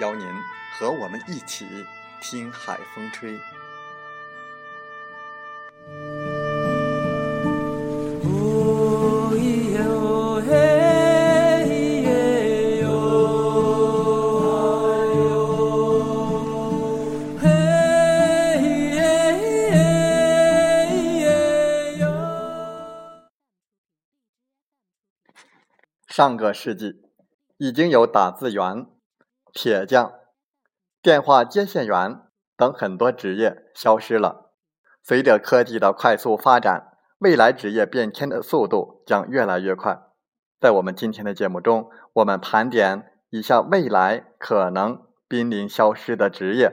邀您和我们一起听海风吹。上个世纪，已经有打字员。铁匠、电话接线员等很多职业消失了。随着科技的快速发展，未来职业变迁的速度将越来越快。在我们今天的节目中，我们盘点以下未来可能濒临消失的职业，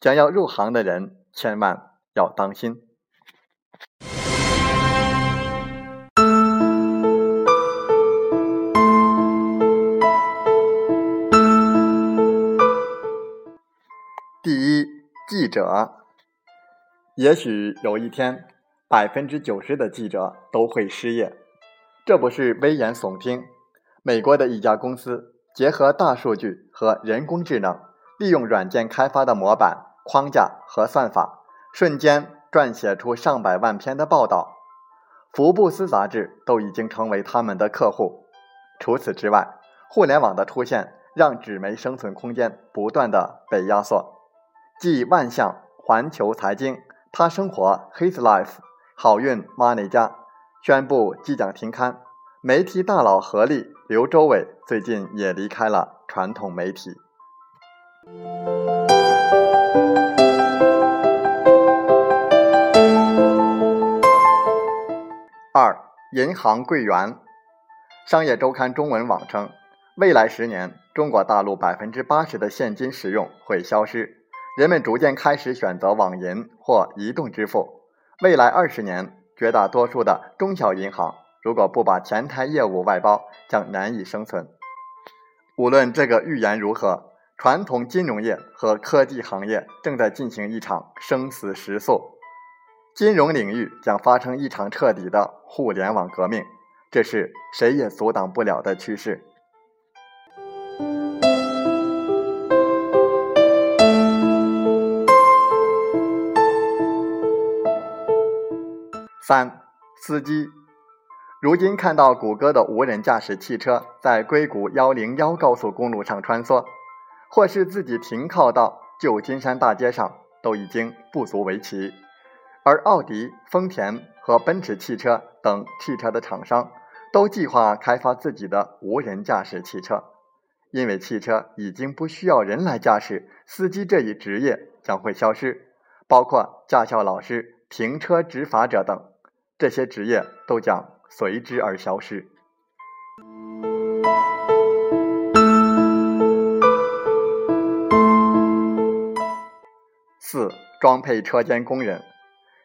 想要入行的人千万要当心。记者，也许有一天，百分之九十的记者都会失业，这不是危言耸听。美国的一家公司结合大数据和人工智能，利用软件开发的模板、框架和算法，瞬间撰写出上百万篇的报道。福布斯杂志都已经成为他们的客户。除此之外，互联网的出现让纸媒生存空间不断的被压缩。继万象、环球财经、他生活、His Life、好运 Money 家宣布即将停刊，媒体大佬何力、刘周伟最近也离开了传统媒体。二、银行柜员。商业周刊中文网称，未来十年，中国大陆百分之八十的现金使用会消失。人们逐渐开始选择网银或移动支付。未来二十年，绝大多数的中小银行如果不把前台业务外包，将难以生存。无论这个预言如何，传统金融业和科技行业正在进行一场生死时速，金融领域将发生一场彻底的互联网革命，这是谁也阻挡不了的趋势。三司机，如今看到谷歌的无人驾驶汽车在硅谷幺零幺高速公路上穿梭，或是自己停靠到旧金山大街上，都已经不足为奇。而奥迪、丰田和奔驰汽车等汽车的厂商都计划开发自己的无人驾驶汽车，因为汽车已经不需要人来驾驶，司机这一职业将会消失，包括驾校老师、停车执法者等。这些职业都将随之而消失。四、装配车间工人。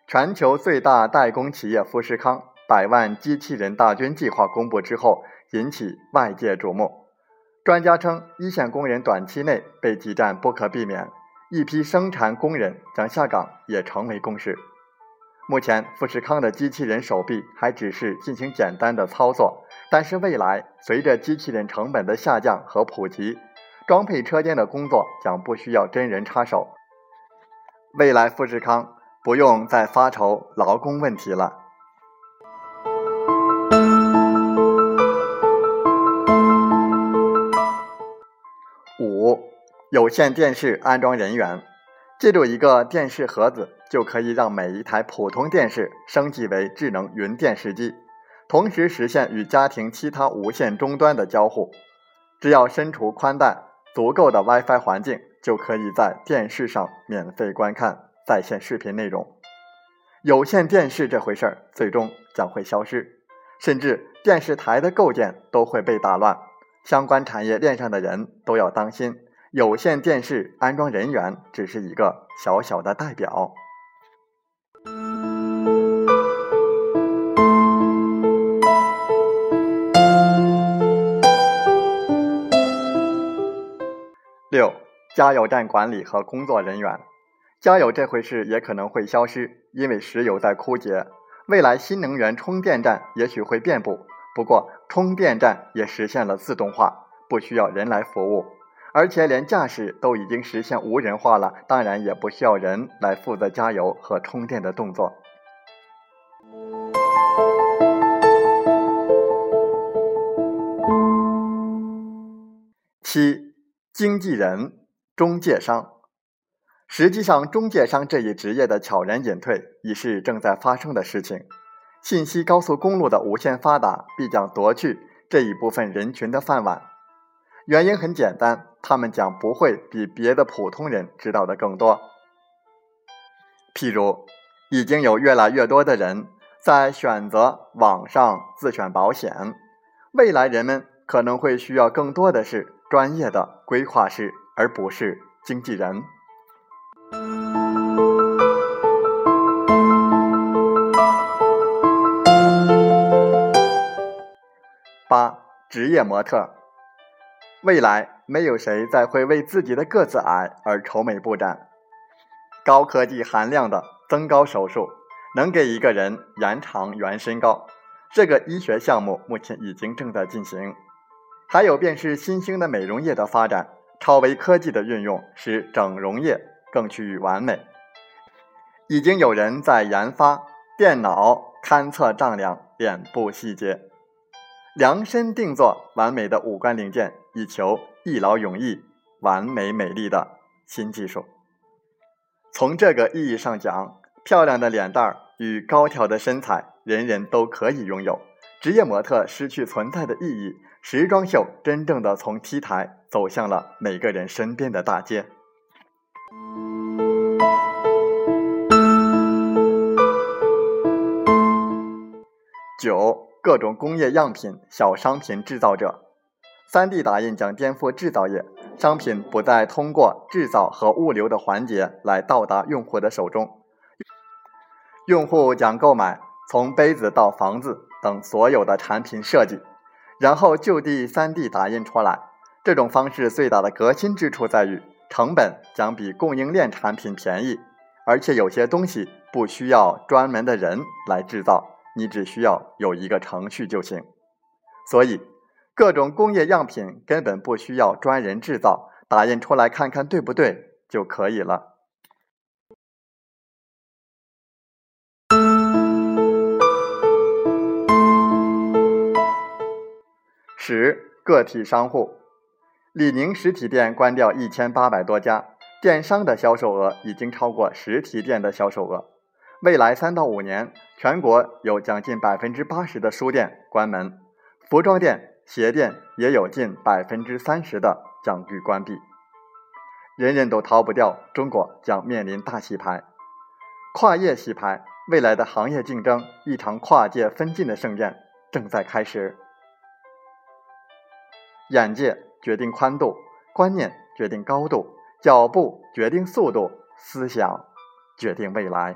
全球最大代工企业富士康百万机器人大军计划公布之后，引起外界瞩目。专家称，一线工人短期内被挤占不可避免，一批生产工人将下岗也成为共识。目前富士康的机器人手臂还只是进行简单的操作但是未来随着机器人成本的下降和普及装配车间的工作将不需要真人插手。未来富士康不用再发愁劳工问题了。五有线电视安装人员借助一个电视盒子就可以让每一台普通电视升级为智能云电视机，同时实现与家庭其他无线终端的交互。只要身处宽带、足够的 WiFi 环境，就可以在电视上免费观看在线视频内容。有线电视这回事儿，最终将会消失，甚至电视台的构建都会被打乱。相关产业链上的人都要当心，有线电视安装人员只是一个小小的代表。加油站管理和工作人员，加油这回事也可能会消失，因为石油在枯竭。未来新能源充电站也许会遍布。不过，充电站也实现了自动化，不需要人来服务，而且连驾驶都已经实现无人化了，当然也不需要人来负责加油和充电的动作。七，经纪人、中介商，实际上，中介商这一职业的悄然隐退已是正在发生的事情。信息高速公路的无限发达，必将夺去这一部分人群的饭碗。原因很简单，他们将不会比别的普通人知道的更多。譬如，已经有越来越多的人在选择网上自选保险，未来人们可能会需要更多的是专业的规划师，而不是经纪人。八职业模特，未来没有谁再会为自己的个子矮而愁眉不展。高科技含量的增高手术能给一个人延长原身高，这个医学项目目前已经正在进行。还有便是新兴的美容业的发展，超微科技的运用使整容业更趋于完美。已经有人在研发电脑勘测丈量脸部细节。量身定做完美的五官零件，以求一劳永逸、完美美丽的新技术。从这个意义上讲，漂亮的脸蛋儿与高挑的身材，人人都可以拥有。职业模特失去存在的意义，时装秀真正的从 T 台走向了每个人身边的大街。九。各种工业样品、小商品制造者，3D 打印将颠覆制造业，商品不再通过制造和物流的环节来到达用户的手中，用户将购买从杯子到房子等所有的产品设计，然后就地 3D 打印出来。这种方式最大的革新之处在于，成本将比供应链产品便宜，而且有些东西不需要专门的人来制造。你只需要有一个程序就行，所以各种工业样品根本不需要专人制造，打印出来看看对不对就可以了。十个体商户，李宁实体店关掉一千八百多家，电商的销售额已经超过实体店的销售额。未来三到五年，全国有将近百分之八十的书店关门，服装店、鞋店也有近百分之三十的将于关闭。人人都逃不掉，中国将面临大洗牌。跨业洗牌，未来的行业竞争，一场跨界分晋的盛宴正在开始。眼界决定宽度，观念决定高度，脚步决定速度，思想决定未来。